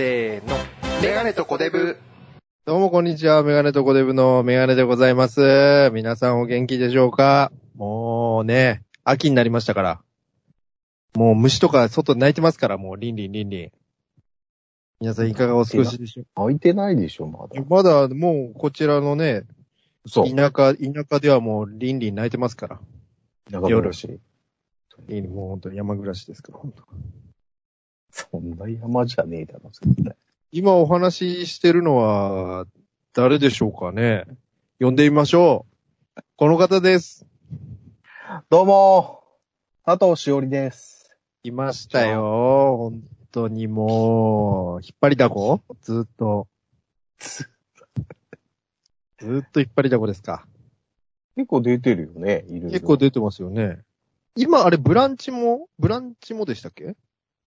せーの。メガネとコデブ。どうもこんにちは、メガネとコデブのメガネでございます。皆さんお元気でしょうか？もうね、秋になりましたから。もう虫とか外に鳴いてますから、もうリンリンリンリン。皆さんいかがお過ごしでしょ開いてないでしょ、まだう。まだもうこちらのね、そう。田舎、田舎ではもうリンリン鳴いてますから。中村氏。リンリンもう本当に山暮らしですから、本当 そんな山じゃねえだろ、絶対。今お話ししてるのは、誰でしょうかね呼んでみましょう。この方です。どうも佐藤しおりです。いましたよ。本当にもう、引っ張りだこ？ずっと。ずっと引っ張りだこですか。結構出てるよね、いろいろ。結構出てますよね。今、あれ、ブランチも？ブランチもでしたっけ？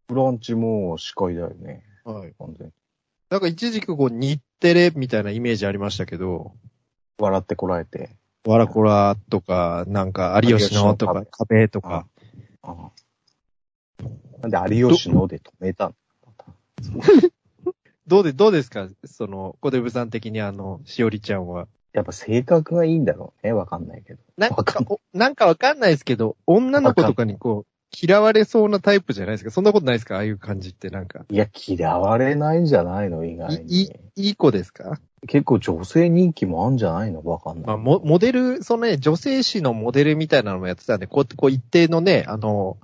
ブランチも司会だよね、はい。完全に。なんか一時期こう、日テレみたいなイメージありましたけど、笑ってこらえて。わらこらとか、なんか、有吉のとか壁とか。ああなんで有吉ので止めたの？どう で、どうですか？その、コデブさん的にあの、しおりちゃんは。やっぱ性格がいいんだろうね、わかんないけど。なんわかなんかわかんないですけど、女の子とかにこう、嫌われそうなタイプじゃないですかそんなことないですか？ああいう感じってなんか。いや、嫌われないんじゃないの、意外い、いに。、いい子ですか？結構女性人気もあるんじゃないの？わかんない。まあ、モモデル、そのね、女性誌のモデルみたいなのもやってたんで、こう、こう一定のね、あの、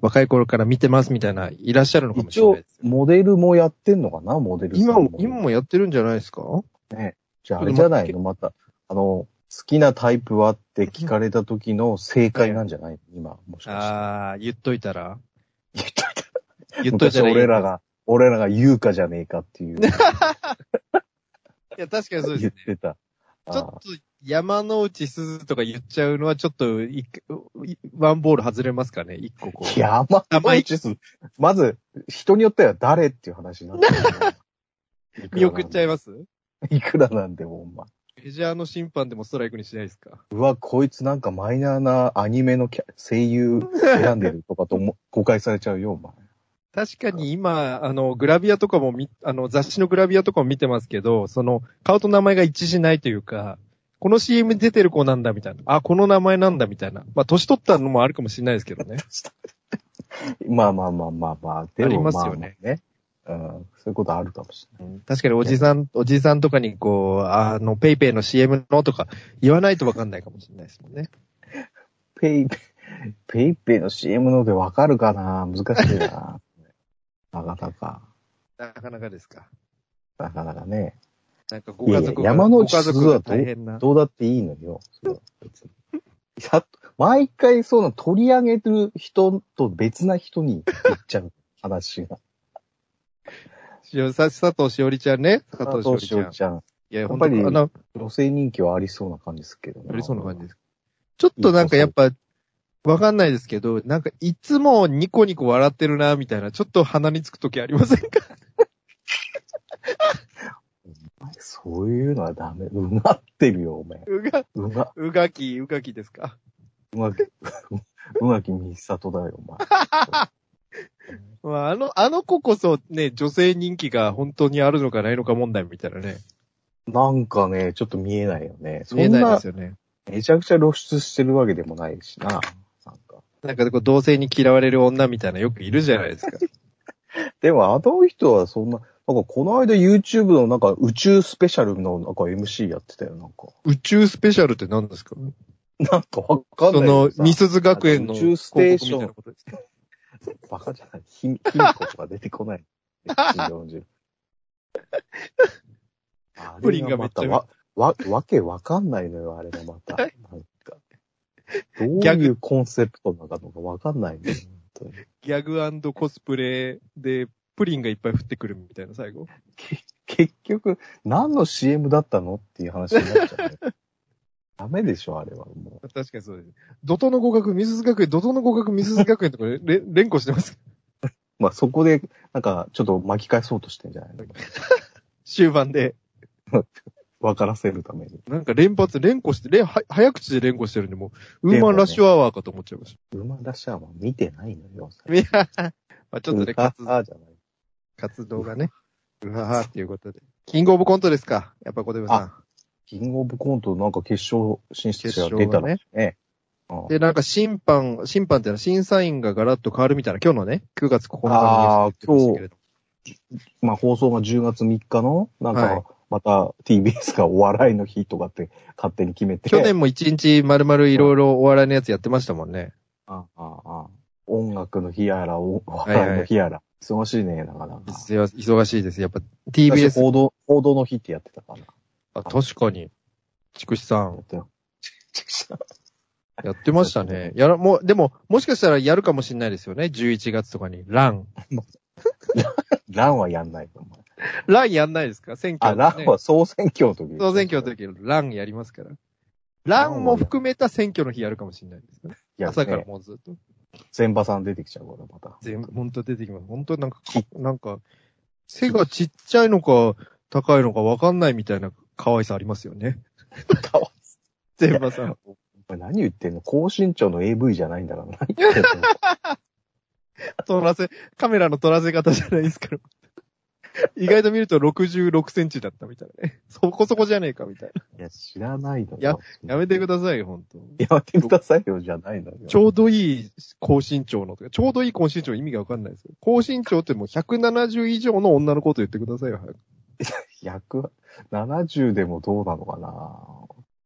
若い頃から見てますみたいな、いらっしゃるのかもし一応れないです、よ。モデルもやってんのかなモデルさん今も、今もやってるんじゃないですか？ね。じゃああれじゃないの？また、あの、好きなタイプはって聞かれた時の正解なんじゃない？今、もしかして。ああ、言っといたら？言っといた言っといたらいい。昔俺ら。が、俺らが言うかじゃねえかっていう。いや、確かにそうですね。言ってた。ちょっと山之内すずとか言っちゃうのはちょっとワンボール外れますかね？一個こう。山の内す、まず、人によっては誰っていう話になってるよね 見送っちゃいまますす？いくらなんでも、お前。メジャーの審判でもストライクにしないですか？うわ、こいつなんかマイナーなアニメのキャ声優選んでるとかとも 誤解されちゃうよ、お前。確かに今、あの、グラビアとかもみ、あの、雑誌のグラビアとかも見てますけど、その、顔と名前が一致しないというか、この CM に出てる子なんだみたいな。あ、この名前なんだみたいな。まあ、年取ったのもあるかもしれないですけどね。まあまあまあまあまあ、でもありますよねまあね。うん、そういうことあるかもしれない。確かにおじさん、おじさんとかにこう、あの、ペイペイの CM のとか言わないとわかんないかもしれないですもんね。ペイペイ、ペイペイの CM のでわかるかな？難しいな。なかなか、なかなかですか。なかなかね。なんかご家族が、山之内ご家族がすずはどう大変な。どうだっていいのよ。や毎回そうなの取り上げてる人と別な人に言っちゃう話が。さ佐藤しおりちゃんね。佐藤しおりちゃん。いや、やっぱり本当に、あの、女性人気はありそうな感じですけどね。ありそうな感じです。ちょっとなんかやっぱ、わかんないですけど、なんかいつもニコニコ笑ってるな、みたいな、ちょっと鼻につくときありませんか？そういうのはダメ。うまってるよ、お前。うが、うま、うがき、うがきですか？うまき、うまきみさとだよ、お前。まあ、あの、あの子こそね、女性人気が本当にあるのかないのか問題みたいなね。なんかね、ちょっと見えないよね。そ見えないですよね。めちゃくちゃ露出してるわけでもないしな。なんか。なんかこう同性に嫌われる女みたいなよくいるじゃないですか。でもあの人はそんな、なんかこの間 YouTube のなんか宇宙スペシャルのなんか MC やってたよ、なんか。宇宙スペシャルって何ですか？なんかわかんそのないけど、さ。ミスズ学園の宇宙ステーション バカじゃない。ひ、ひみことか出てこない。40あ プリンがめっちゃれまたわ、わ、わけわかんないのよ、あれがまた。はないんか。どうギャグいうコンセプトなのかわかんないのよ、本当にギャグコスプレで、プリンがいっぱい降ってくるみたいな最後。結局、何の CM だったの？っていう話になっちゃうね。ダメでしょ、あれはもう。確かにそうです。怒涛の合格、ミスズ学園、怒涛の合格、ミスズ学園とか れ連呼してます。まあそこで、なんか、ちょっと巻き返そうとしてんじゃないの？終盤で。分からせるために。なんか連発、連呼して、連、は早口で連呼してるんで、もう、ウーマンラッシュアワーかと思っちゃいましウーマンラッシャーは見てないのよ。た。いや、まあちょっとね、活ああじゃない。活動がね。うわーっていうことで。キングオブコントですか？やっぱ小出部さん。キングオブコントなんか決勝進出者が出たらね。うんで、なんか審判、審判っていうのは審査員がガラッと変わるみたいな、今日のね、9月9日のニュースで言ってまあ放送が10月3日の、なんはいか、また TBS がお笑いの日とかって勝手に決めて。去年も1日丸々いろいろお笑いのやつやってましたもんね。あああ音楽の日やら、お笑いの日やら。忙しいね、なかなか。忙しいです。やっぱ昔 TBS、報道、報道の日ってやってたかな。あ確かに。筑紫さん、やってましたね。やら、もう、でも、もしかしたらやるかもしれないですよね。11月とかに。ラン。ランはやんないと思う。ランやんないですか？選挙、あ、ランは総選挙の時。総選挙の時のランやりますから。ランも含めた選挙の日やるかもしれないですよね。や朝からね、もうずっと。全場さん出てきちゃうから、また。全部、ほんと出てきます。ほんとなんか、なんか、背がちっちゃいのか、高いのかわかんないみたいな可愛さありますよね。かわい全場さん。何言ってんの？高身長の AV じゃないんだから。何言ってんの？撮らせ、カメラの撮らせ方じゃないですから。意外と見ると66センチだったみたいなね。そこそこじゃねえかみたいいや、知らないのよ。やな。やめてくださいよ、ほんと。やめてくださいよ、じゃないのよ。ちょうどいい高身長のとか、ちょうどいい高身長意味がわかんないですよ。高身長ってもう170以上の女の子と言ってくださいよ。早く170でもどうなのかな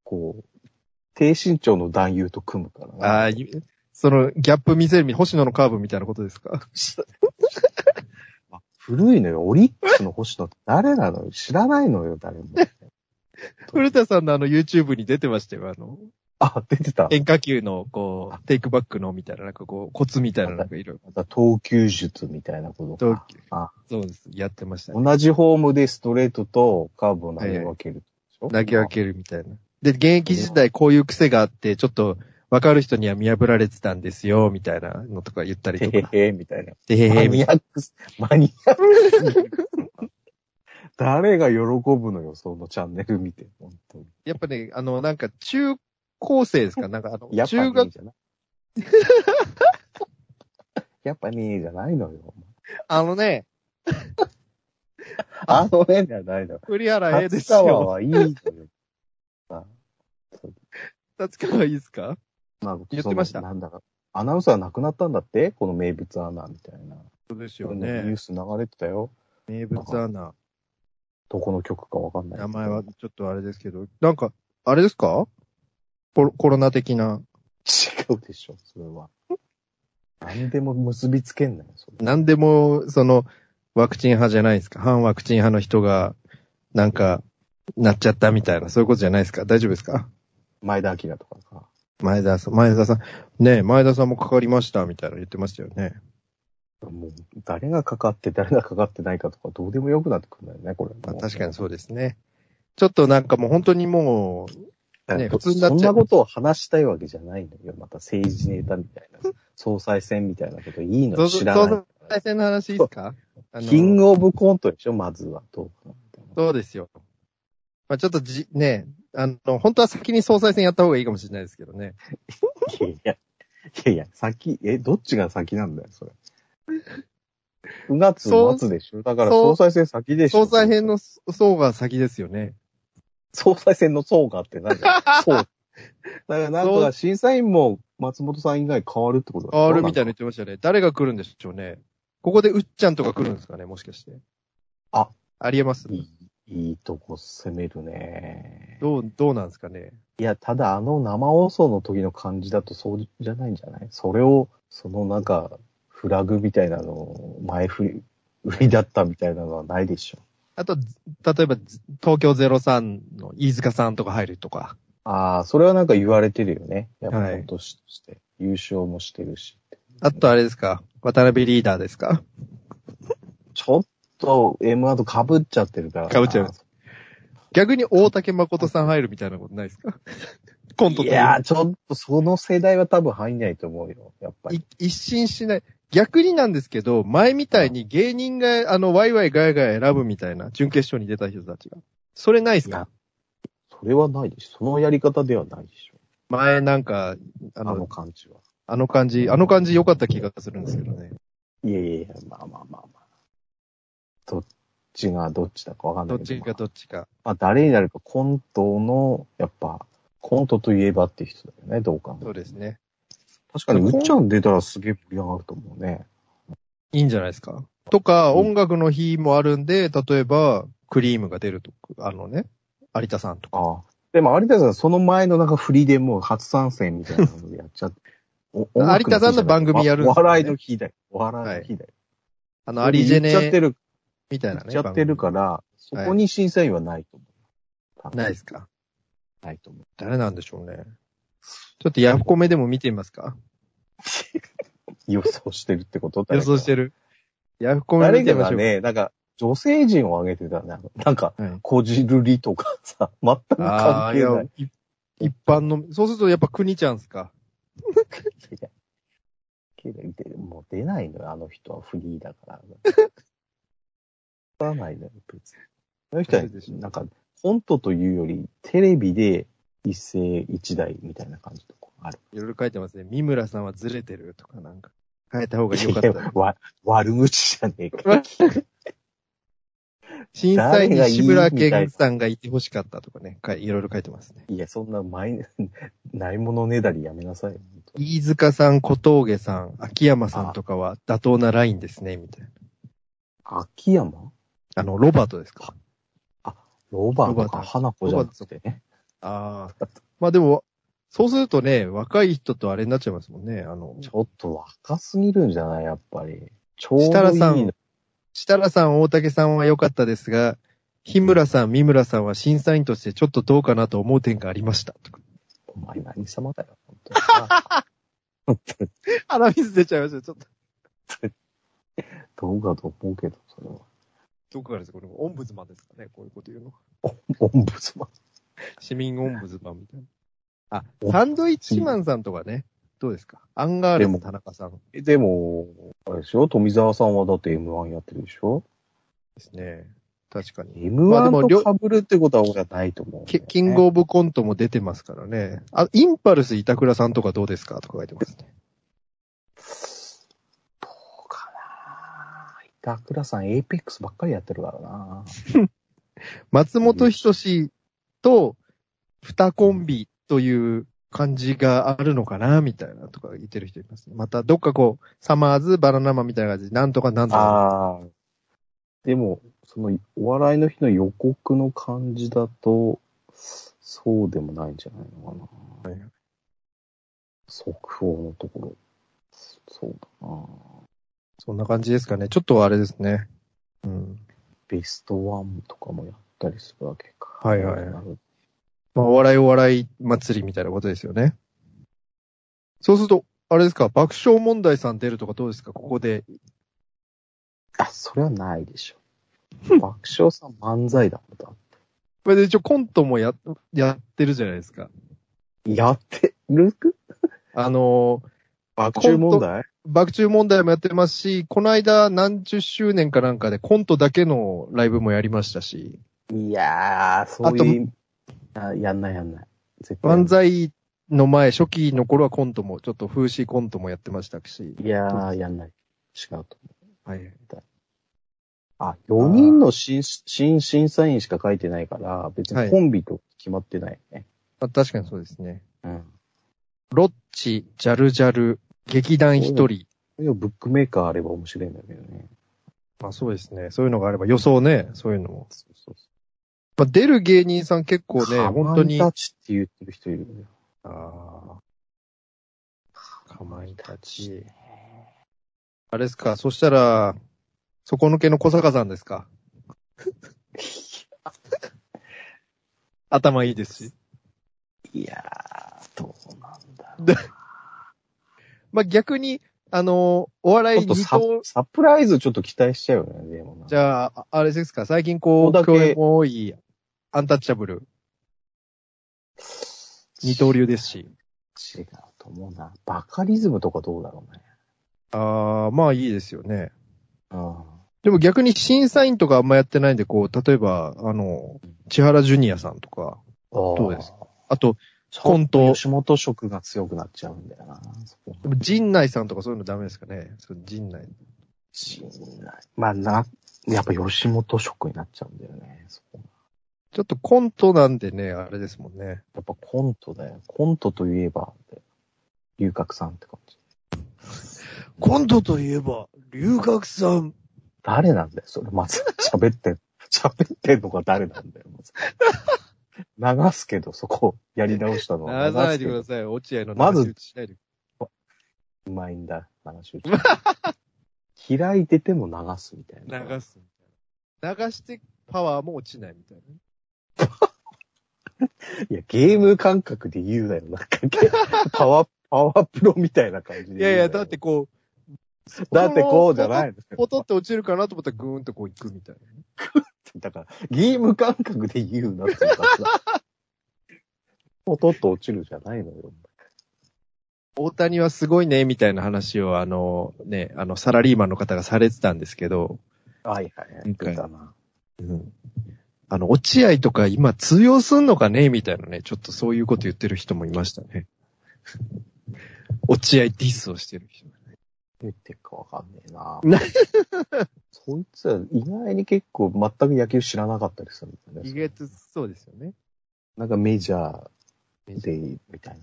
こう、低身長の男優と組むからな。ああ、いそのギャップ見せるみ、星野のカーブみたいなことですか？あ 古いのよ。オリックスの星野って誰なのよ。知らないのよ、誰も。古田さんのあの YouTube に出てましたよ。あの、あ、出てた。変化球のこう、テイクバックのみたいな、なんかこう、コツみたいななんかいろいろ。また投球術みたいなこと投か。球あそうです。やってましたね。同じフォームでストレートとカーブを投げ分けるでしょ？投げ分けるみたいな。で、現役時代こういう癖があって、ちょっと、わかる人には見破られてたんですよ、みたいなのとか言ったりとか。へへへ、みたいな。でへマへみたいニアックス、マニアックス。誰が喜ぶのよ、そのチャンネル見て。本当に。な。やっぱね、あの、なんか中高生ですか？なんかあの、やっぱね中学、じゃない。やっぱねじゃないのよ。あのね、あのねじゃないのよ。栗原 A で立すよ。川はいいのよ。あ立川いいですか？なんか言ってましたそのなんだか、アナウンサー亡くなったんだって？この名物アナみたいな。そうですよニューね。ス流れてたよ。名物アナ。どこの曲かわかんない。名前はちょっとあれですけど、なんか、あれですか？コロコロナ的な。違うでしょ、それは。何でも結びつけんなよ、それ。なんでも、その、ワクチン派じゃないですか。反ワクチン派の人が、なんか、なっちゃったみたいな、そういうことじゃないですか。大丈夫ですか？前田明とかさ。前田さん、前田さん、ねえ前田さんもかかりました、みたいなの言ってましたよね。もう、誰がかかって誰がかかってないかとかどうでもよくなってくるんだよね、これ。まあ、確かにそうですね。ちょっとなんかもう本当にもう、ね普通になっちゃうそんなことを話したいわけじゃないのよ。また政治ネタみたいな。総裁選みたいなこといいの知らない総対戦の話いいですか？キングオブコントでしょ、まずは。どうそうですよ。まあちょっとじ、ね、あの、本当は先に総裁選やった方がいいかもしれないですけどね。いやいや、いやいや、先、え、どっちが先なんだよ、それ。9月末でしょ？だから総裁選先でしょ？総裁編の層が先ですよね。総裁選の層がって何だよ そう。だからなんか審査員も松本さん以外変わるってことだ変わるみたいなな言ってましたね。誰が来るんでしょうね。ここでうっちゃんとか来るんですかね、もしかして。あ、ありえますいい、いいとこ攻めるね。どう、どうなんですかね。いや、ただあの生放送の時の感じだとそうじゃないんじゃない？それを、そのなんか、フラグみたいなのを前振り、売りだったみたいなのはないでしょ。あと、ず例えば、ず東京03の飯塚さんとか入るとか。ああ、それはなんか言われてるよね。やっぱはい今年として。優勝もしてるし。あとあれですか？渡辺リーダーですか？ちょっと M1 と被っちゃってるからな。被っちゃう逆に大竹誠さん入るみたいなことないですか？コントといやー、ちょっとその世代は多分入んないと思うよ。やっぱり。い一新しない。逆になんですけど、前みたいに芸人が、あの、ワイワイガヤガヤ選ぶみたいな、準決勝に出た人たちが。それないですか？それはないでしょ。そのやり方ではないでしょ。前なんか、ああのの、感じは。あの感じ、あの感じ良かった気がするんですけどね。いやいやまあまあまあまあ。どっちがどっちだかわかんないけど。どっちかどっちか。まあ、誰になるかコントの、やっぱ、コントといえばって人だよね、どうかそうですね。確かに、うっちゃん出たらすげえ盛り上がると思うね。いいんじゃないですか？とか、うん音楽の日もあるんで、例えば、クリームが出るとか、あのね、有田さんとか。ああ。でも、有田さん、その前のなんか振りでもう初参戦みたいなのでやっちゃって。有田さんの番組やるんですよねお笑いの日だよ。お笑いの日だよ。あの、アリジェネ言っちゃってる、みたいなね。言っちゃってるから、そこに審査員はないと思う。番組。ないですか？ないと思う。誰なんでしょうね。ちょっとヤフコメでも見てみますか？予想してるってこと？予想してる。る。ヤフコメ誰。かがね、なんか、女性陣を挙げてたね。なんか、はいこじるりとかさ、全く関係ない。、い一般の、そうするとやっぱ国ちゃんすか？もう出ないのよ、あの人はフリーだから。出さないのよ、別に。あの人はなんか、コントというより、テレビで一世一代みたいな感じとかある。いろいろ書いてますね。三村さんはずれてるとかなんか。変えた方が良かった。わ悪口じゃねえか。審査員に志村けんさんがいてほしかったとかね。かいろいろ書いてますね。いや、そんな前、ないものねだりやめなさい飯塚さん、小峠さん、秋山さんとかは妥当なラインですね、みたいな。秋山？あの、ロバートですか？ロバートかロバート花子じゃなくてね。ああ。まあでも、そうするとね、若い人とあれになっちゃいますもんね。あの、ちょっと若すぎるんじゃない？やっぱり。ちょうどいい設楽さんの。設楽さん、大竹さんは良かったですが、日村さん、三村さんは審査員としてちょっとどうかなと思う点がありました。お前何様だよ、本当に。本当に鼻水出ちゃいました、ちょっと。どうかと思うけど、それは。どこからですかこれ、オンブズマンですかねこういうこと言うの。オンブズマン。市民オンブズマンみたいな。あ、おサンドイッチマンさんとかね。どうですか？アンガールズ田中さんでえでも、あれでしょ？富澤さんはだって M1 やってるでしょ？すね。確かに。?M1 もりょと被るってことは俺はないと思う、キキングオブコントも出てますからね。あ、インパルス板倉さんとかどうですか？とか書いてますね。どうかな？板倉さん、エイペックスばっかりやってるからな 松本人志と二コンビという感じがあるのかなみたいなとか言ってる人いますね。また、どっかこう、サマーズ、バナナマンみたいな感じで、なんとかなんとか。ああ。でも、その、お笑いの日の予告の感じだと、そうでもないんじゃないのかな。はい速報のところ。そうだなそんな感じですかね。ちょっとあれですね。うん。ベストワンとかもやったりするわけか。はいはいはいまあ、お笑いお笑い祭りみたいなことですよね。そうすると、あれですか、爆笑問題さん出るとかどうですか？ここで。あ、それはないでしょ。爆笑さん漫才だもんだ。これで一応コントもや、やってるじゃないですか。やってる？あのー爆笑問題？爆中問題もやってますし、この間何十周年かなんかでコントだけのライブもやりましたし、いやー、そういう、あやんないやんない。絶対やんない漫才の前、初期の頃はコントも、ちょっと風刺コントもやってましたし。いやー、やんない。違うとはい。あ、4人の新新審査員しか書いてないから、別にコンビと決まってないね。まあ、確かにそうですね。うん。ロッチ、ジャルジャル、劇団一人。いや、ブックメーカーあれば面白いんだけどね。まあそうですね。そういうのがあれば予想ね、そういうのも。まあ出る芸人さん結構ね、本当に。たちって言ってる人いるよ。ああ。かまいたち。あれですか、そしたら、底抜けの小坂さんですか？頭いいですし。いやー、どうなんだろう。まあ、逆に、あの、お笑い二ちょっとサ刀、サプライズちょっと期待しちゃうよね、でもな。じゃあ、あれですか、最近こう、共演も多い、アンタッチャブル、二刀流ですし。違うと思うな。バカリズムとかどうだろうね。ああ、まあいいですよね。うん。でも逆に審査員とかあんまやってないんで、こう、例えば、あの、千原ジュニアさんとか、どどうですあと、コントト。吉本色が強くなっちゃうんだよな。でも陣内さんとかそういうのダメですかね？陣内。信頼まあ、な、やっぱ吉本色になっちゃうんだよね。そこちょっとコントなんでね、あれですもんね。やっぱコントだよ。コントといえば、龍角さんって感じ。コントといえば、龍角さん。誰なんだよ、それ。まず、喋ってん、喋ってんのが誰なんだよ、まず。流すけど、そこ、やり直したの流は。さないでください。落合のまず流し打ちしないで。けどうまいんだ、流し打ち。開いてても流すみたいな。流すみたいな。流してパワーも落ちないみたいいや、ゲーム感覚で言うなよ。なんか、パワー、パワープロみたいな感じな。で。いやいや、だってこう、だってこうじゃないの。ポトって落ちるかなと思ったらグーンとこう行くみたいな。だから、ゲーム感覚で言うなって言ったら。ポトッと落ちるじゃないのよ。大谷はすごいね、みたいな話をあの、ね、あの、サラリーマンの方がされてたんですけど、はいはいはい。言ってたな。うん。あの、落合とか今通用すんのかね？みたいなね、ちょっとそういうこと言ってる人もいましたね。落合ディスをしてる人。言ってるかわかんねえな。なそいつは意外に結構全く野球知らなかったりするんだよね。意外とそうですよね。なんかメジャーで、みたい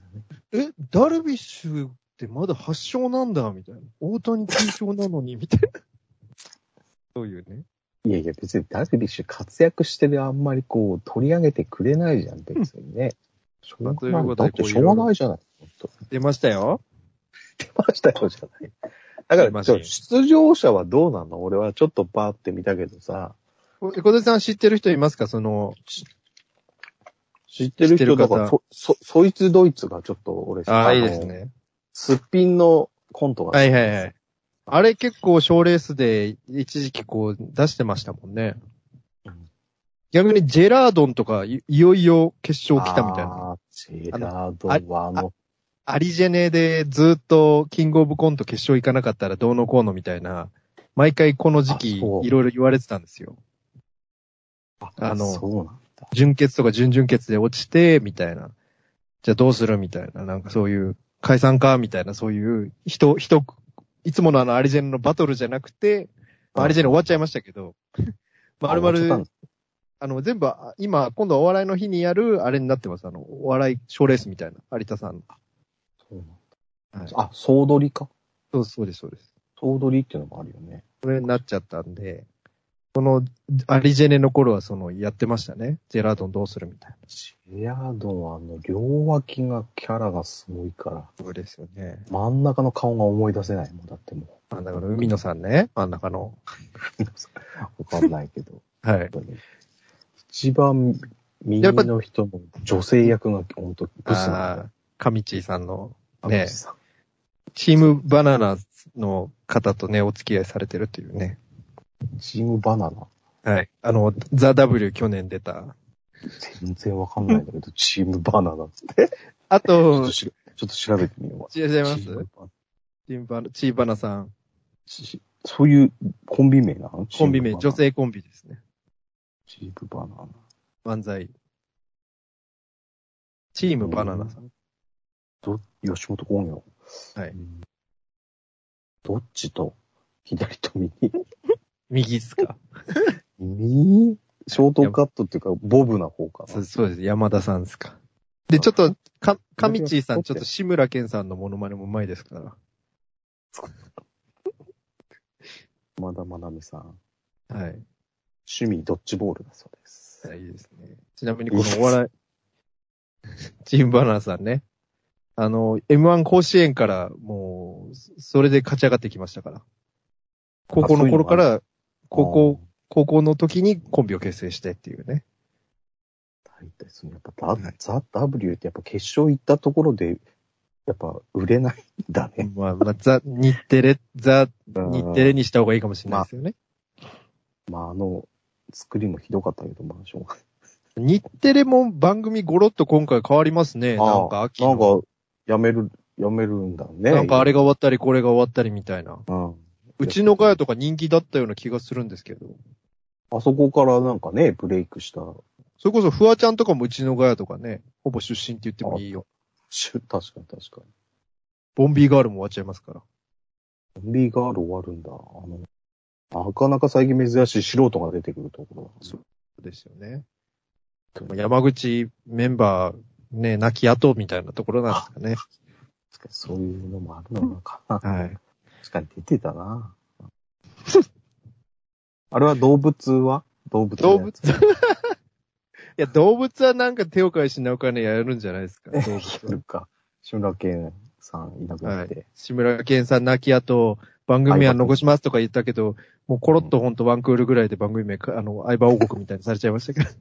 なね。え、ダルビッシュってまだ発症なんだみたいな。大谷緊張なのにみたいな。そういうね。いやいや、別にダルビッシュ活躍してるあんまりこう取り上げてくれないじゃん、別にね。しょうがない。だってしょうがないじゃない。出ましたよ。出ましたよ、じゃない。だから、出ましたよちょ出場者はどうなの？俺はちょっとパーって見たけどさ、小手さん知ってる人いますか？その、知ってる人だから、そ、そ、そいつドイツがちょっと俺ああ、いいのですね。すっぴんのコントが。はいはいはい。あれ結構賞レースで一時期こう出してましたもんねうん。逆にジェラードンとかいいよいよ決勝来たみたいな。ジェラードはあの、アリジェネでずっとキングオブコント決勝行かなかったらどうのこうのみたいな、毎回この時期いろいろ言われてたんですよ。ああのそうなんだ。準決とか準々決で落ちて、みたいな。じゃあどうするみたいな。なんかそういう、解散かみたいな、そういう、人、人、いつものあのアリジェネのバトルじゃなくて、まあアリジェネ終わっちゃいましたけど、まるまるあの、全部、あ今、今度はお笑いの日にやる、あれになってます。あの、お笑い賞レースみたいな。有田さんの。そうなんはいだあ、総取りか？そうそうです、そうです。総取りっていうのもあるよね。それになっちゃったんで、この、アリジェネの頃はその、やってましたね。ジェラードンどうするみたいな。ジェラードンはあの、両脇がキャラがすごいから、そうですよね。真ん中の顔が思い出せないもん。だっても真ん中の海野さんね。真ん中の。う、わかんないけど。はい。一番右の人の女性役が本当ブスなカミチーさんの、よ。ねチームバナナの方とね、お付き合いされてるっていうね。チームバナナ？はい。あの、ザ・ W 去年出た。全然わかんないんだけど、チームバナナって。あちょっとと、しちょっと調べてみよう。いらっしゃいます？チームバナチームバナ、チーバナさん。チそういうコンビ名なの？コンビ名、女性コンビですね。チームバナナ。漫才。チームバナナさん。ど、吉本興業。はいうんどっちと左と右？右っすか？右？ショートカットっていうか、ボブな方かな。そうそうです。山田さんですか？で、ちょっと、か、カミチーさん、ちょっと志村けんさんのモノマネもうまいですから。まだまなみさん。はい。趣味ドッジボールだそうです。いいですね。ちなみにこのお笑い、チームバナナさんね。あの、M1 甲子園からもう、それで勝ち上がってきましたから。高校の頃から、高校、高校の時にコンビを結成してっていうね。大体そのやっぱザ、ザ・ W ってやっぱ決勝行ったところで、やっぱ売れないんだね。まあ、まあ、ザ、日テレ、ザ、日テレにした方がいいかもしれないですよね。まああの、作りもひどかったけど、まあしょうがない。日テレも番組ゴロッと今回変わりますね。なんか秋なんの。か、やめる、やめるんだね。なんかあれが終わったり、これが終わったりみたいな。うん。うちのガヤとか人気だったような気がするんですけど。あそこからなんかね、ブレイクした、それこそフワちゃんとかもうちのガヤとかね、ほぼ出身って言ってもいいよ。し確かに確かに。ボンビーガールも終わっちゃいますから。ゾンビーガール終わるんだ。あの、なかなか最近珍しい素人が出てくるところ。そうですよね。山口メンバー、ね、亡き後みたいなところなんですかね。そういうのもあるのかな。はい。確かに出てたな。あれは動物は？動物動物？いや、動物はなんか手を変え品を変えやるんじゃないですか？動物やるか。志村けんさんいなくなって。志村けんさん亡き後、番組は残しますとか言ったけど、もうコロッとほんとワンクールぐらいで番組名、あの、相葉王国みたいにされちゃいましたけど。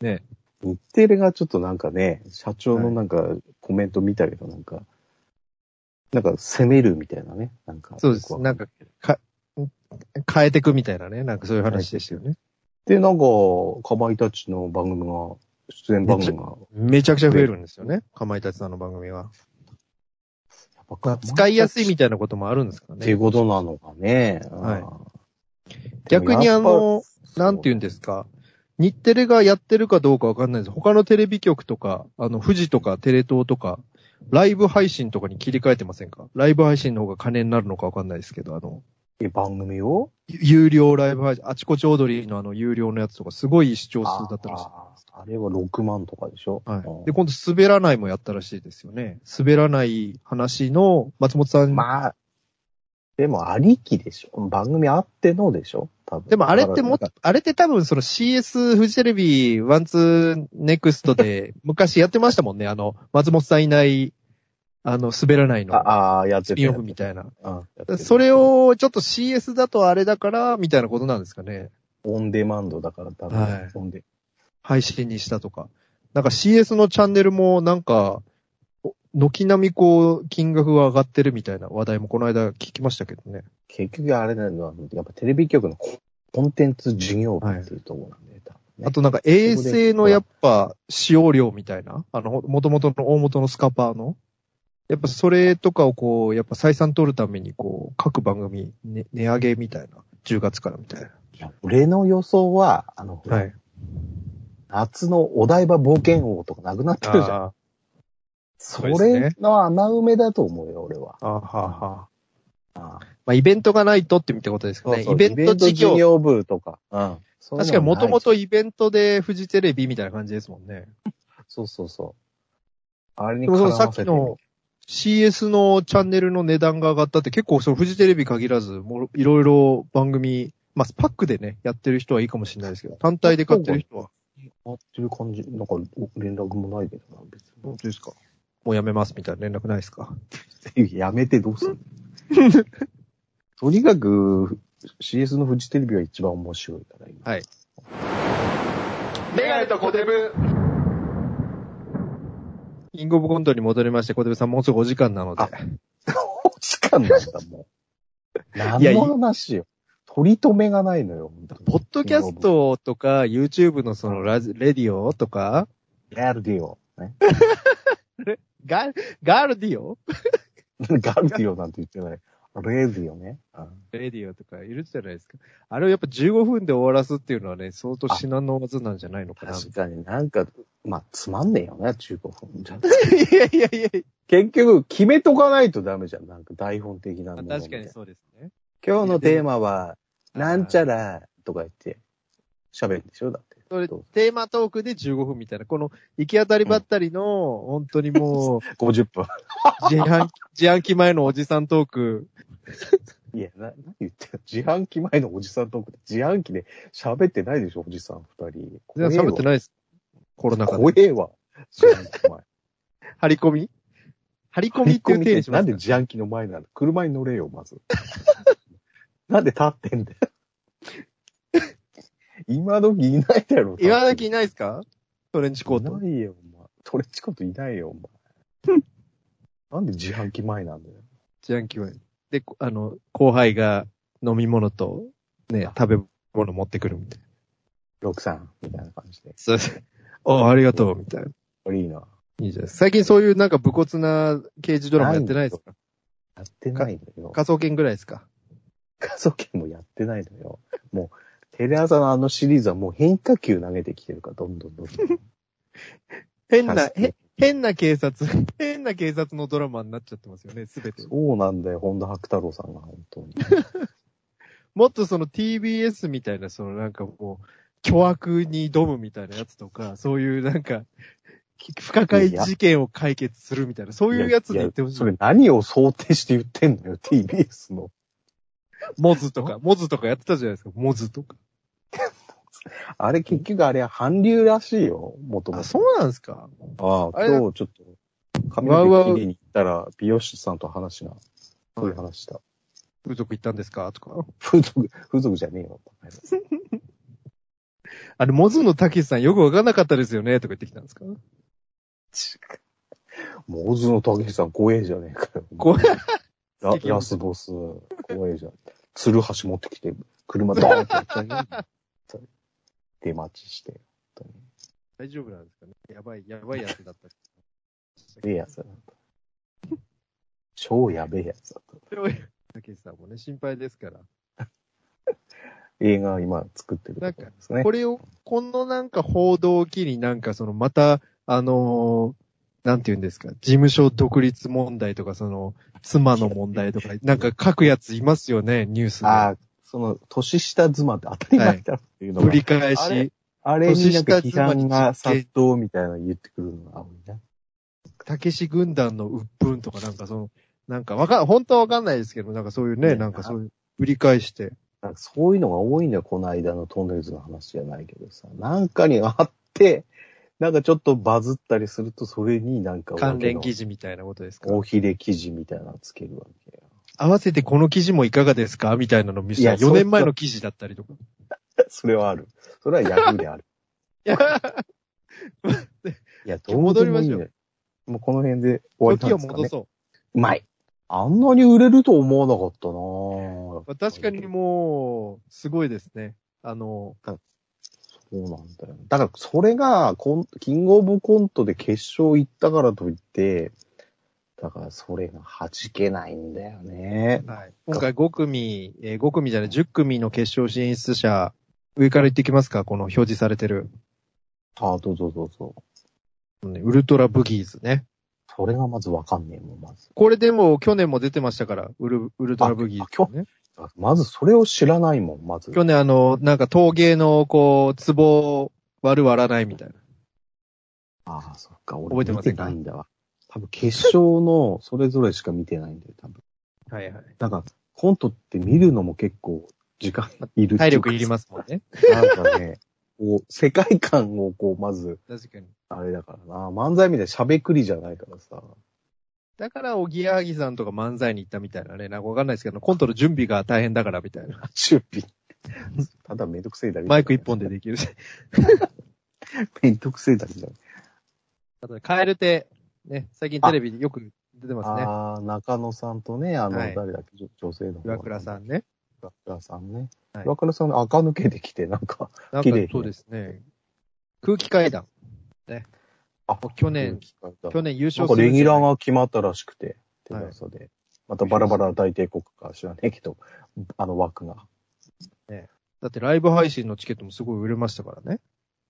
ね日テレがちょっとなんかね、社長のなんかコメント見たけど、なんか、なんか攻めるみたいなね。なんか。そうです。なんか、か、変えてくみたいなね。なんかそういう話でしたよね。で、なんか、かまいたちの番組が、出演番組が。めちゃくちゃ増えるんですよね。かまいたちさんの番組は。まあ、使いやすいみたいなこともあるんですかね。っていうことなのかね。はい。逆にあの、なんて言うんですか。日テレがやってるかどうかわかんないです。他のテレビ局とか、あの、富士とかテレ東とか、ライブ配信とかに切り替えてませんか？ライブ配信の方が金になるのかわかんないですけど、あの、え、番組を？有料ライブ配信、あちこち踊りのあの、有料のやつとか、すごい視聴数だったらしい。ああれは6万とかでしょ？はい。で、今度滑らないもやったらしいですよね。滑らない話の松本さん。まあ、でもありきでしょ番組あってのでしょ多分。でもあれってもっと、あれって多分その CS フジテレビワンツーネクストで昔やってましたもんね。あの、松本さんいない、あの、滑らないの。ああ、やってスピンオフみたいな。うん。それをちょっと CS だとあれだから、みたいなことなんですかね。オンデマンドだから多分。はい配信にしたとか。なんか CS のチャンネルもなんか、お軒並みこう、金額が上がってるみたいな話題もこの間聞きましたけどね。結局あれなのは、やっぱテレビ局のココンテンツ事業部っていうところなんで、多分ねあとなんか衛星のやっぱ使用量みたいな、あの、元々の大元のスカパーの、やっぱそれとかをこう、やっぱ採算取るためにこう、各番組、ね、値上げみたいな、10月からみたいな。いや俺の予想は、あの、はい。夏のお台場冒険王とかなくなってるじゃん。あそれの穴埋めだと思うよ、俺は。あ、はあ、はあ。あまあ、イベントがないとってみたことですかね。そうそうイベント事業。業部とか。うん。確かにもともと。とイベントでフジテレビみたいな感じですもんね。そうそうそう。あれにでもそのさ絡ませてっきの CS のチャンネルの値段が上がったって結構そのフジテレビ限らず、もういろいろ番組、まあスパックでね、やってる人はいいかもしれないですけど、単体で買ってる人は、あってる感じ。なんか連絡もないけどな、別本当ですかもうやめますみたいな連絡ないですか？に。やめてどうすんの？とにかく CS のフジテレビは一番面白いから、今はい。メガネとコデブ。キングオブコントに戻りまして、小手さんもうすぐお時間なのであ。お時間なんだ、もう。何 いやいの話よ。取り留めがないのよ。ポッドキャストとか、YouTube のそのラジ、レディオとか、ガルディオ。ね、ガ、ガルディオ？ガルディオなんて言ってない。レディオね。うんレディオとかいるじゃないですか。あれをやっぱ15分で終わらすっていうのはね、相当至難の技なんじゃないのかな。確かになんか、まあ、つまんねえよね、15分じゃ。いやいやいやい結局、決めとかないとダメじゃん。なんか台本的なもや。の確かにそうですね。今日のテーマは、なんちゃらとか言って、喋るんでしょ？だって。それ、テーマトークで15分みたいな、この行き当たりばったりの、本当にもう、50分。自販、自販機前のおじさんトーク。いや、な、何言ってんの？自販機前のおじさんトークで、自販機で喋ってないでしょ、おじさん二人。全然喋ってないです。コロナ禍で。怖えわ。自販機前。張り込み？張り込みっていう定義しますなんで自販機の前なの？車に乗れよ、まず。なんで立ってんだよ。今時いないだろ。今時いないですか？トレンチコート。いないよ、お前。トレッチコートいないよ、お前。なんで自販機前なんだよ。自販機前。で、こあの、後輩が飲み物と、ね、食べ物持ってくるみたいな。六さん、みたいな感じで。そうです。おありがとう、みたいな。いいな。いいじゃない。最近そういうなんか武骨な刑事ドラマやってないですか？やってないのよ。科捜研ぐらいですか？科捜研もやってないのよ。もう、テレ朝のあのシリーズはもう変化球投げてきてるから、どんどんどんどん。変な、へ、変な警察、変な警察のドラマになっちゃってますよね、すべて。そうなんだよ、本田白太郎さんが、本当に。もっとその TBS みたいな、そのなんかもう、巨悪に挑むみたいなやつとか、そういうなんか、不可解事件を解決するみたいな、そういうやつで言ってほしい。それ何を想定して言ってんのよ、TBS の。モズとか、モズとかやってたじゃないですか、モズとか。あれ結局あれは韓流らしいよ、もともあ、と。そうなんですかああ、今日ちょっと、髪の毛切りに行ったら、美容師さんと話が、そういう話した。風俗行ったんですか？とか。風俗、風俗じゃねえよ。あれ、モズのたけしさんよくわかんなかったですよね？とか言ってきたんですか？もう、オズの竹内さん怖えじゃねえかよ。こう、ララスボス、怖えじゃん。鶴橋持ってきて、車ドーンってやっちゃうよ。出待ちして。本大丈夫なんですかね？やばい、やばいやつだった。やべえやつだった。超やべえやつだった。たけしさんもね、心配ですから。映画今作ってるところですねこ。れを、このなんか報道を機になんかそのまた、あのーなんて言うんですか、事務所独立問題とか、その、妻の問題とか、なんか書くやついますよね、ニュースで。ああ、その、年下妻って当たり前だろっていうのが、繰り返し、あれになんか批年下妻に判が殺到みたいなの言ってくるのが多いね。たけし軍団の鬱憤とかなんかその、なんかわかん、本当はわかんないですけど、なんかそういうね、ねなんかそういう、繰り返して。なんかそういうのが多いんだよ、この間のトンネルズの話じゃないけどさ。なんかにあって、なんかちょっとバズったりすると、それになんか関連記事。事みたいなことですか？大ひれ記事みたいなのつけるわけよ。合わせてこの記事もいかがですか？みたいなの見せたらいや4年前の記事だったりとか。それはある。それはヤフーである。いや、いや、どう戻りましょね。もうこの辺で終わり時をなんですかね。戻そうまい。あんなに売れると思わなかったなぁう。確かにもう、すごいですね。あの、そうなんだよ。だから、それがコン、キングオブコントで決勝行ったからといって、だから、それが弾けないんだよね。はい、今回5組、えー5組じゃない、10組の決勝進出者、上から言ってきますか？この表示されてる。ああ、どうぞどうぞ。ねウルトラブギーズね。それがまずわかんねえもん、まず。これでも去年も出てましたから、ウルウルトラブギーズ、ね。まずそれを知らないもん、まず。去年あの、なんか陶芸の、こう、壺を割る割らないみたいな。ああ、そっか、俺覚えてませんか？見てないんだわ。多分決勝のそれぞれしか見てないんだよ、多分。はいはい。なんか、コントって見るのも結構時間いる。体力いりますすもんね。なんかね、こう、世界観をこう、まず、確かに。あれだからな。漫才みたいに喋くりじゃないからさ。だから、おぎやはぎさんとか漫才に行ったみたいなね。なんかわかんないですけど、コントの準備が大変だからみたいな。準備。ただめんどくせえだけ。マイク一本で。できるし。めんどくせえだけじゃん。あと、カエルテ、ね、最近テレビでよく出てますね。ああ、中野さんとね、あの、はい誰だっけ、女女性の。岩倉さん。ね。岩倉さんね。はい岩倉さん垢抜けてきて、なんか、綺麗ねかそうですね。空気階段。あ去年、去年優勝するレギュラーが決まったらしくて、テレ朝で。またバラバラ大帝国か知らねえけど、あの枠が。だってライブ配信のチケットもすごい売れましたからね。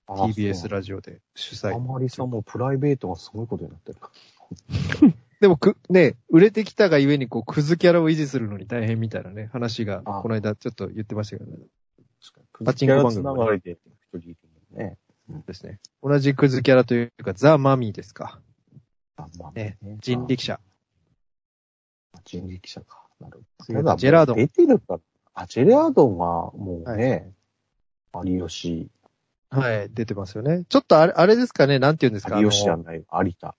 あ TBS ラジオで主催。あまりさんもプライベートがすごいことになってる。でもく、ね、売れてきたがゆえにこう、クズキャラを維持するのに大変みたいなね、話が、あこの間ちょっと言ってましたけどね。パパチンコ番組つながりで一人いるね。ですね。同じクズキャラというか、ザ・マミーですか。あ、まあね人力車。あ人力車か。なるほど。ジェラードン出てるから。あ、ジェラードンがもうね、有吉、はい、出てますよね。ちょっとあれ、あれですかね、なんて言うんですか？有吉じゃない、有田。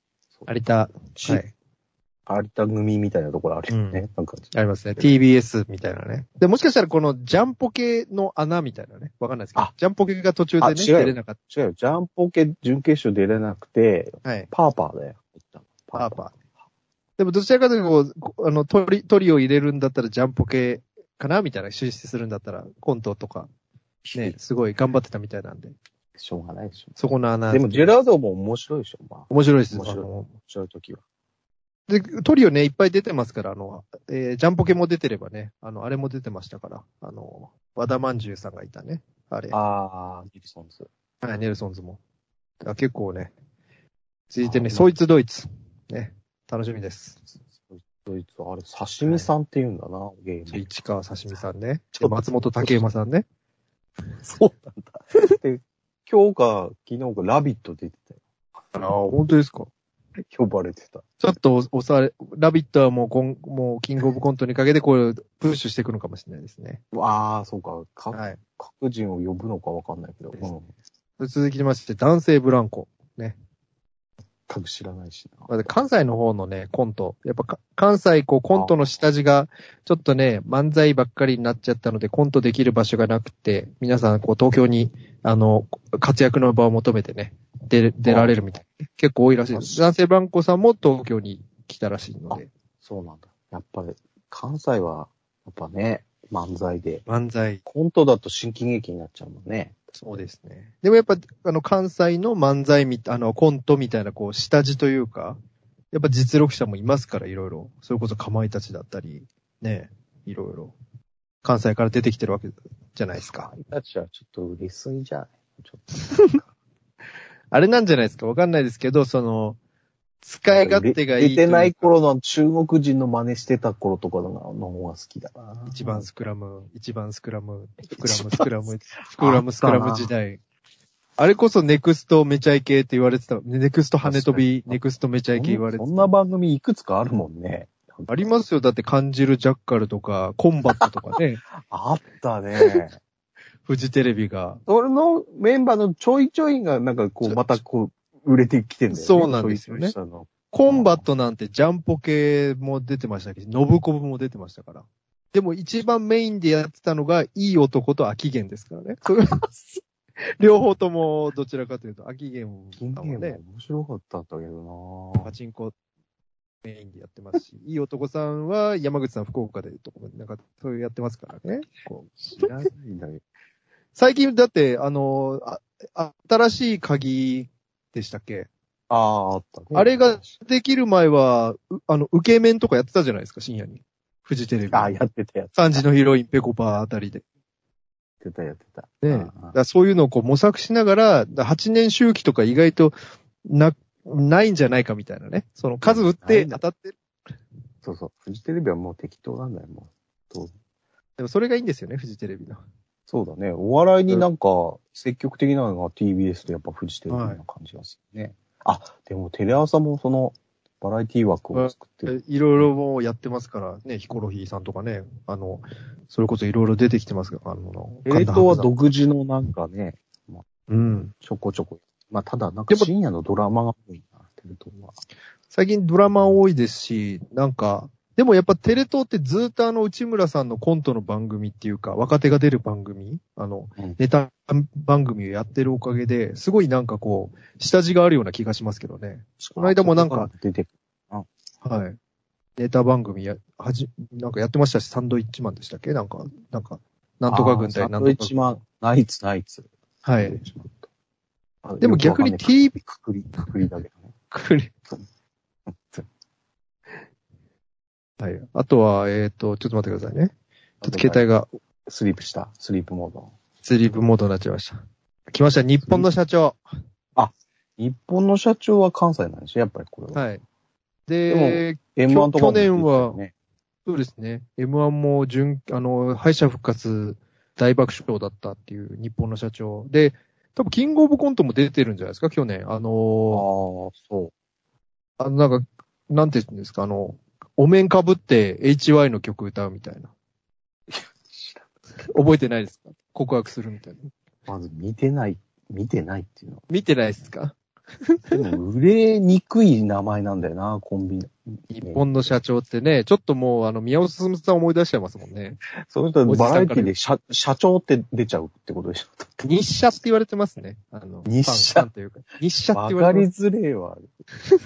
有田、ちはい、有田組みたいなところあるよね。なんか、ありますね。TBS みたいなね。で、もしかしたらこのジャンポケの穴みたいなね。わかんないですけどあ。ジャンポケが途中でね、出れなかっ違うよ。ジャンポケ準決勝出れなくて、た。はい。パーパーだよ。パーパー。でもどちらかというとこう、あの、トリ、トリを入れるんだったらジャンポケかなみたいな、進出するんだったら、コントとか、ね、すごい頑張ってたみたいなんで。しょうがないでしょ。そこの穴。でも、ジェラードンも面白いでしょ。まあ、面白いです。面白い面白い時は。で、トリオね、いっぱい出てますから、あの、えージャンポケも出てればね、あの、あれも出てましたから、あの、和田まんじゅうさんがいたね。あれ。あー、ギルソンズ。はい、ネルソンズも。あ結構ね、続いてね、あそいつドイツ。ね。楽しみです。ドイツ、あれ、刺身さんって言うんだな、ゲーム。市川刺身さんね。松本竹馬さんね。そうなんだ。で、今日か昨日かラビット出てたよ。ああ、本当ですか。呼ばれてた。ちょっと押され、ラビットはもうこん、もうキングオブコントにかけてこれプッシュしていくのかもしれないですね。ああ、そうか。かはい。各人を呼ぶのかわかんないけど。ですうん。続きまして、男性ブランコ。全く知らないしな。まあ関西の方のね、コント。やっぱか関西、こう、コントの下地が、ちょっとね、漫才ばっかりになっちゃったので、コントできる場所がなくて、皆さん、こう、東京に、あの、活躍の場を求めてね、出、出られるみたいな。結構多いらしいです。男性ブランコさんも東京に来たらしいので。そうなんだ。やっぱり、関西は、やっぱね、漫才で。漫才。コントだと新喜劇になっちゃうもんね。そうですね。でもやっぱ、あの、関西の漫才み、あの、コントみたいな、こう、下地というか、やっぱ実力者もいますから、いろいろ。それこそ、かまいたちだったり、ね、いろいろ。関西から出てきてるわけじゃないですか。君たちはちょっと売れすぎじゃない？ちょっあれなんじゃないですか？わかんないですけど、その、使いと。勝手がいい。出てない頃の中国人の真似してた頃とかのの方が好きだな。一番スクラム、一番スクラム、スクラム、スクラム、スクラム、スクラム時代。あれこそネクストめちゃイケって言われてた。ネクストはねトび、ネクストめちゃイケ言われてそんな番組いくつかあるもんね。ありますよ。だって感じるジャッカルとか、コンバットとかね。あったね。フジテレビが。それのメンバーのちょいちょいがなんかこう、またこう、売れてきてんだよね。そうなんですよねコンバットなんてジャンポ系も出てましたけど、ノブコブも出てましたから。でも一番メインでやってたのが、いい男と秋源ですからね。両方ともどちらかというと、秋源金さんはね、ゲーム面白かったんだけどなパチンコメインでやってますし、いい男さんは山口さん福岡でとか、なんかそういうやってますからね。知らないんだけど。最近だって、あの、あ新しい鍵でしたっけ？ああ、あったね。あれができる前は、うあの、受け面とかやってたじゃないですか、深夜に。フジテレビ。ああ、やってたやつ。3時のヒロイン、ペコパーあたりで。やってたやってた。ね。あだそういうのをこう模索しながら、だ8年周期とか意外とな、ないんじゃないかみたいなね。その数打って当たってる。そうそう。フジテレビはもう適当なんだよ、もうでもそれがいいんですよね、フジテレビの。そうだね。お笑いになんか、積極的なのが TBS とやっぱフジテレビな感じがするね。あ、でもテレ朝もその、バラエティ枠を作ってる。いろいろもうやってますから、ね、ヒコロヒーさんとかね、あの、それこそいろいろ出てきてますから、あの、テレ東は独自のなんかね、うん。ちょこちょこ。まあ、ただなんか深夜のドラマが多いな、テレ東は。最近ドラマ多いですし、なんか、でもやっぱテレ東ってずっとあの内村さんのコントの番組っていうか、若手が出る番組、あの、うんネタ番組をやってるおかげで、すごいなんかこう、下地があるような気がしますけどね。この間もなんかはい。ネタ番組や、はじ、なんかやってましたし、サンドイッチマンでしたっけ？なんか、なんか、なんとか軍隊あーサンドイなんとかッチマン、ナイツ、ナイツ。はい。あでも逆に TV くくり、くくりだけどね。くり。はい。あとは、えっ、と、ちょっと待ってくださいね。ちょっと携帯がスリープした。スリープモード。スリープモードになっちゃいました。来ました、日本の社長。日本の社長は関西なんでしょやっぱりこれは。はい。で、M1 とかも去年はそうですね。M1 も準、あの、敗者復活大爆笑だったっていう日本の社長。で、多分キングオブコントも出てるんじゃないですか、去年。あああの、、そう。あの、なんか、なんて言うんですか、あの、お面被って HY の曲歌うみたいな。覚えてないですか？告白するみたいな。まず見てない、見てないっていうのは。見てないですか？でも売れにくい名前なんだよな、コンビ。日本の社長ってね、ちょっともう、あの、宮尾進さん思い出しちゃいますもんね。その人バラエティで社社長って出ちゃうってことでしょ？日社って言われてますね。あの、日社というか。日社ってわ言わかりれてます。づれえわ。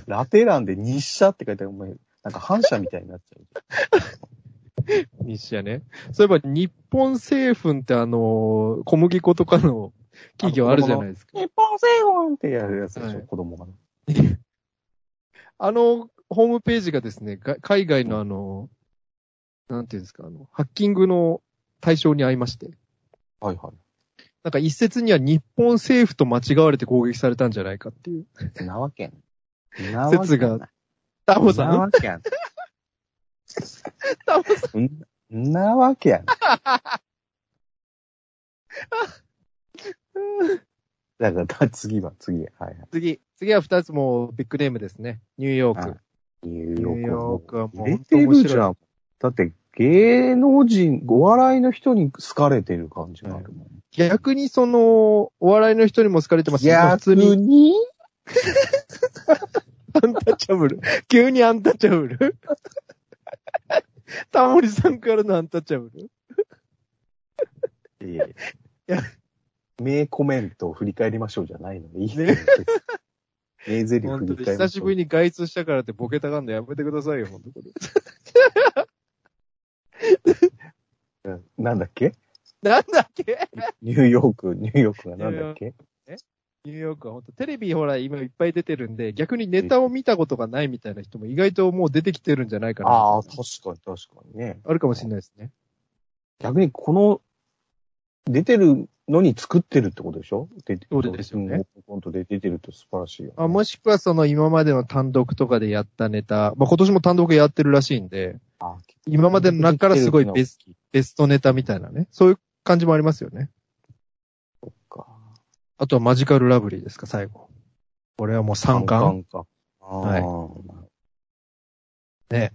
ラテ欄で日社って書いてある。お前、なんか反社みたいになっちゃう。日社ね。そういえば、日本製粉ってあの、小麦粉とかの企業あるじゃないですか。日本製粉ってやるやつでしょ、はい子供が。あの、ホームページがですね、が海外のあの、なんていうんですか、あの、ハッキングの対象に合いまして。はいはい。なんか一説には日本政府と間違われて攻撃されたんじゃないかっていう。なわけん。なわけ説がタモさんなわけやタモさんん。んなわけや だから、次は、次。はいはい。次。次は二つもうビッグネームですね。ニューヨーク。はいニュニューヨークはもう出てるじゃん。だって、芸能人、お笑いの人に好かれてる感じがあるもん。逆にその、お笑いの人にも好かれてますけど普通にに アンタッチャブル。急にアンタッチャブル？タモリさんからのアンタッチャブル？いやいや。名コメントを振り返りましょうじゃないので、いいね名台詞本当に振り返りましょう。久しぶりに外出したからってボケたがんのやめてくださいよ、本当これ。うんなんだっけ？なんだっけ？ニューヨーク、ニューヨークがなんだっけ？ニューヨークは本当テレビほら今いっぱい出てるんで、逆にネタを見たことがないみたいな人も意外ともう出てきてるんじゃないかな。ああ、確かに確かにね。あるかもしれないですね。逆にこの、出てるのに作ってるってことでしょ？出てそうですよね。うんコントで出てるって素晴らしいよ、ね。あもしくはその今までの単独とかでやったネタ、まあ今年も単独やってるらしいんで、あ今までの中からすごいベスベストネタみたいなね。そういう感じもありますよね。あとはマジカルラブリーですか、最後。これはもう三冠。か。はいはい。ね。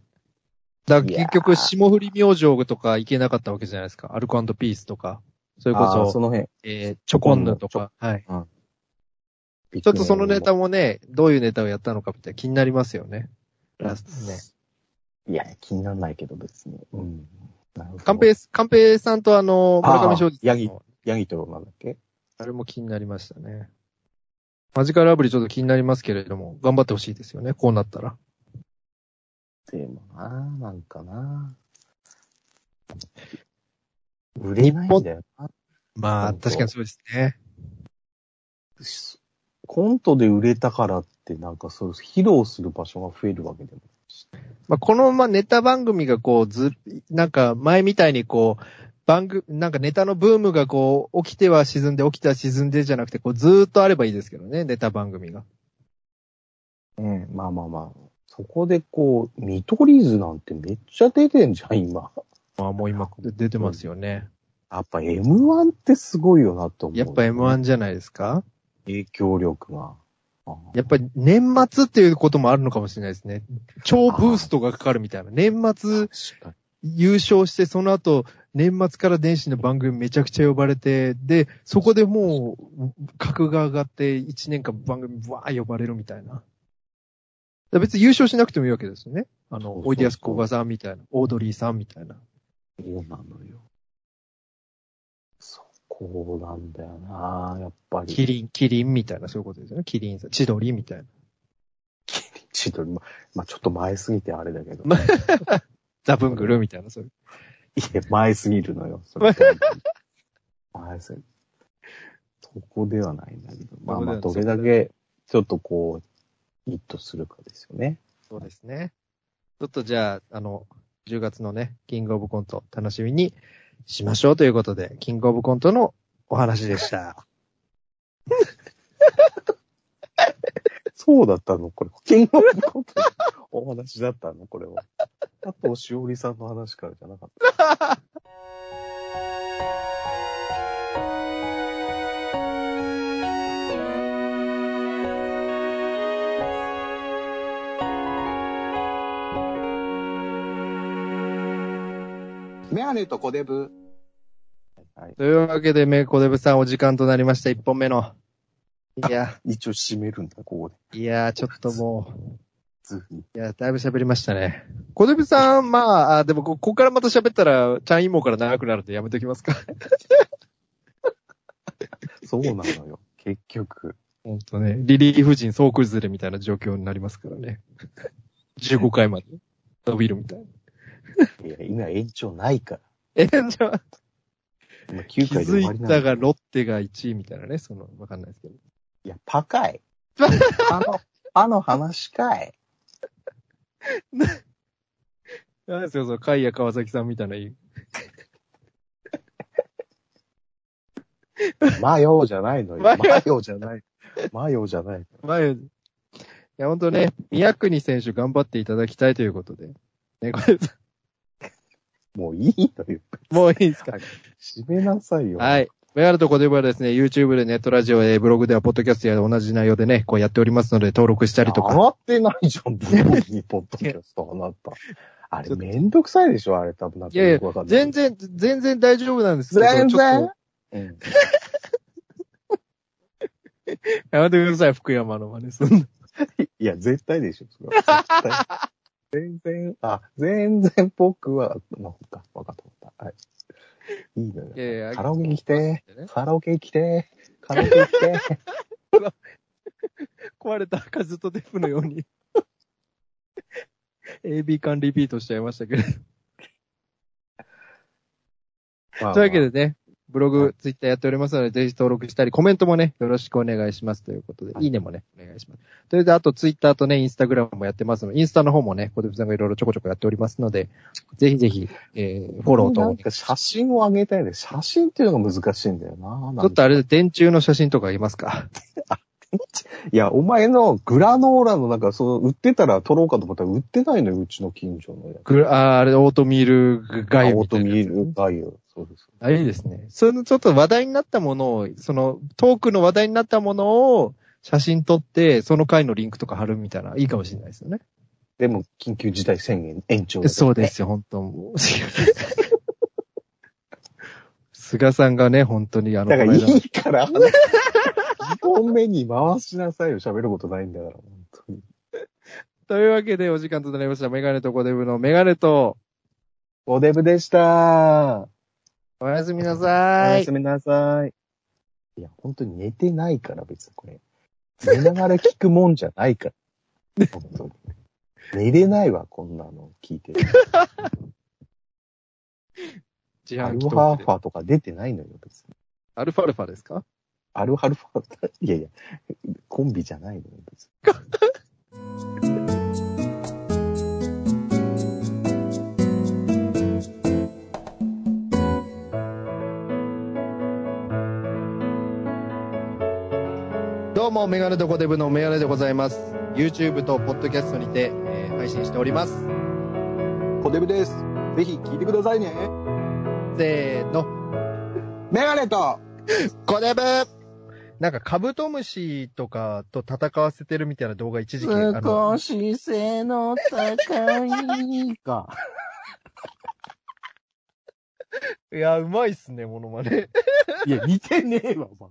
だ結局、霜降り明星とかいけなかったわけじゃないですか。アルコピースとか。それこそそ、の辺。えー、チョコンヌとか。はい。ちちょっとそのネタもね、どういうネタをやったのかみたいな気になりますよね。ラストね。いや、気にならないけど別に。うん。カンペイ、カンペイさんとあの、村上正治ヤギの、ヤギとなんだっけ？あれも気になりましたね。マジカルラブリーちょっと気になりますけれども、頑張ってほしいですよね、こうなったら。でもな、なんかな。売れないんだよな。まあ、確かにそうですね。コントで売れたからって、なんかそう、披露する場所が増えるわけでもないし。まあ、この、まあ、ネタ番組がこう、ず、なんか前みたいにこう、番組、なんかネタのブームがこう、起きては沈んで、起きては沈んでじゃなくて、こう、ずーっとあればいいですけどね、ネタ番組が。うん、まあまあまあ。そこでこう、見取り図なんてめっちゃ出てんじゃん、今。まあ、もう今、出てますよね。やっぱ M1 ってすごいよなって思う。やっぱ M1 じゃないですか？影響力が。やっぱり年末っていうこともあるのかもしれないですね。超ブーストがかかるみたいな。年末確か優勝して、その後、年末から電子の番組めちゃくちゃ呼ばれて、で、そこでもう、格が上がって、1年間番組わー呼ばれるみたいな。別に優勝しなくてもいいわけですよね。あの、そうそうそうおいでやすこがさんみたいな、オードリーさんみたいな。そうなのよ。そこなんだよな、やっぱり。キリン、キリンみたいな、そういうことですよね。キリンさん、千鳥みたいな。千鳥、ま、まあ、ちょっと前すぎてあれだけど。ま ザブングルみたいな、そういう。いや、前すぎるのよ。それ前すぎる。そこではないんだけど。まあまあ、どれだけ、ちょっとこう、ヒットするかですよね。そうですね。ちょっとじゃあ、あの、10月のね、キングオブコント楽しみにしましょうということで、キングオブコントのお話でした。そうだったの？これ。キングオブコントの お話だったの？これは。あと、しおりさんの話からじゃなかった。メガネとコデブ。はい。というわけで、メイコデブさんお時間となりました、1本目の。いや、一応締めるんだ、ここで。いや、ちょっとも。う、いや、だいぶ喋りましたね。コデブさん、まあ、あでもこ、ここからまた喋ったら、チャンイモから長くなるんでやめときますか。そうなのよ。結局。ほんとね、リリー夫人総崩れみたいな状況になりますからね。15回まで伸びるみたいな。いや、今延長ないから。え、じゃあ、今気9回でづ終わりなの。いたがロッテが1位みたいなね、その、わかんないですけど。いや、パかい。あの、あの話かい。なんですよ、その、カイヤ川崎さんみたいな言い。マヨじゃないのよ。マヨマヨじゃない。マヨじゃない。前、や、ほんとね、宮国選手頑張っていただきたいということで。ね、これ、もういいのよ。もういいですか？閉めなさいよ。はい。メガネとコデブはですね、YouTube でネットラジオ、えーブログではポッドキャストや同じ内容でね、こうやっておりますので、登録したりとか。上がってないじゃん、ブログに ポッドキャスト、あなた。あれ、めんどくさいでしょ、あれ、多分なんかいやいやよくわかん、ない全。然、全然大丈夫なんですけど全然とうん。やめてください、福山の真似すんの。いや、絶対でしょ、それは絶対。全然、あ、全然僕は、なんか、わかったわかった。はい。いいのよ。いやいやカラオケに来て、ねカラオケ来て、カラオケ来て。壊れたカズとデフのように。AB 間リピートしちゃいましたけど。まあというわけでね、ブログ、ツイッターやっておりますので、ぜひ登録したり、コメントもね、よろしくお願いしますということで、はいいいねもね、お願いします。ということで、あとツイッターとね、インスタグラムもやってますので、インスタの方もね、コデブさんがいろいろちょこちょこやっておりますので、ぜひぜひ、えー、フォローと、なんか写真を上げたいね。写真っていうのが難しいんだよな。ちょっとあれで電柱の写真とかありますか？いや、お前のグラノーラのなんか、その、売ってたら撮ろうかと思ったら売ってないのよ、うちの近所のやつ。グラあれ、オートミールガイオートミールガイよ。そうです。あ、いいですね。そのちょっと話題になったものを、そのトークの話題になったものを写真撮って、その回のリンクとか貼るみたいな、いいかもしれないですよね。でも、緊急事態宣言延長ねそうですよ、本当もう。菅さんがね、本当にあの、だからいいから、2本目に回しなさいよ。喋ることないんだから、本当に。というわけでお時間となりました。メガネとコデブのメガネと、おデブでした。おやすみなおさいやす。みなさい。いや、本当に寝てないから、別にこれ。寝ながら聞くもんじゃないから。本当に。寝れないわ、こんなの聞いてる。自販アルファーファとか出てないのよ、別に。アルファルファですか？アルファルファ、いやいや、コンビじゃないのよ、別に。も、メガネとコデブのメガネでございます。YouTube と Podcast にて、えー配信しております。コデブです。ぜひ聞いてくださいね。せーの。メガネと、コデブなんかカブトムシとかと戦わせてるみたいな動画一時期、あの、し背の高いか。いや、うまいっすね、モノマネ。いや、似てねえわ、お前